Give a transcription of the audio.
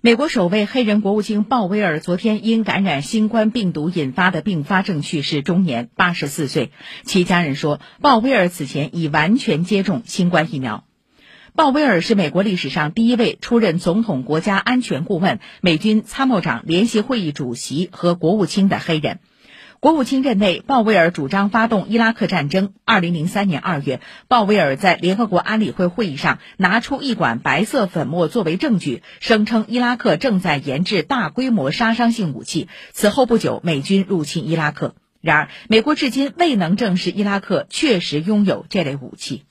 美国首位黑人国务卿鲍威尔昨天因感染新冠病毒引发的并发症去世，终年八十四岁。其家人说，鲍威尔此前已完全接种新冠疫苗。鲍威尔是美国历史上第一位出任总统国家安全顾问、美军参谋长联席会议主席和国务卿的黑人。国务卿任内，鲍威尔主张发动伊拉克战争。二零零三年二月，鲍威尔在联合国安理会会议上拿出一管白色粉末作为证据，声称伊拉克正在研制大规模杀伤性武器。此后不久，美军入侵伊拉克。然而，美国至今未能证实伊拉克确实拥有这类武器。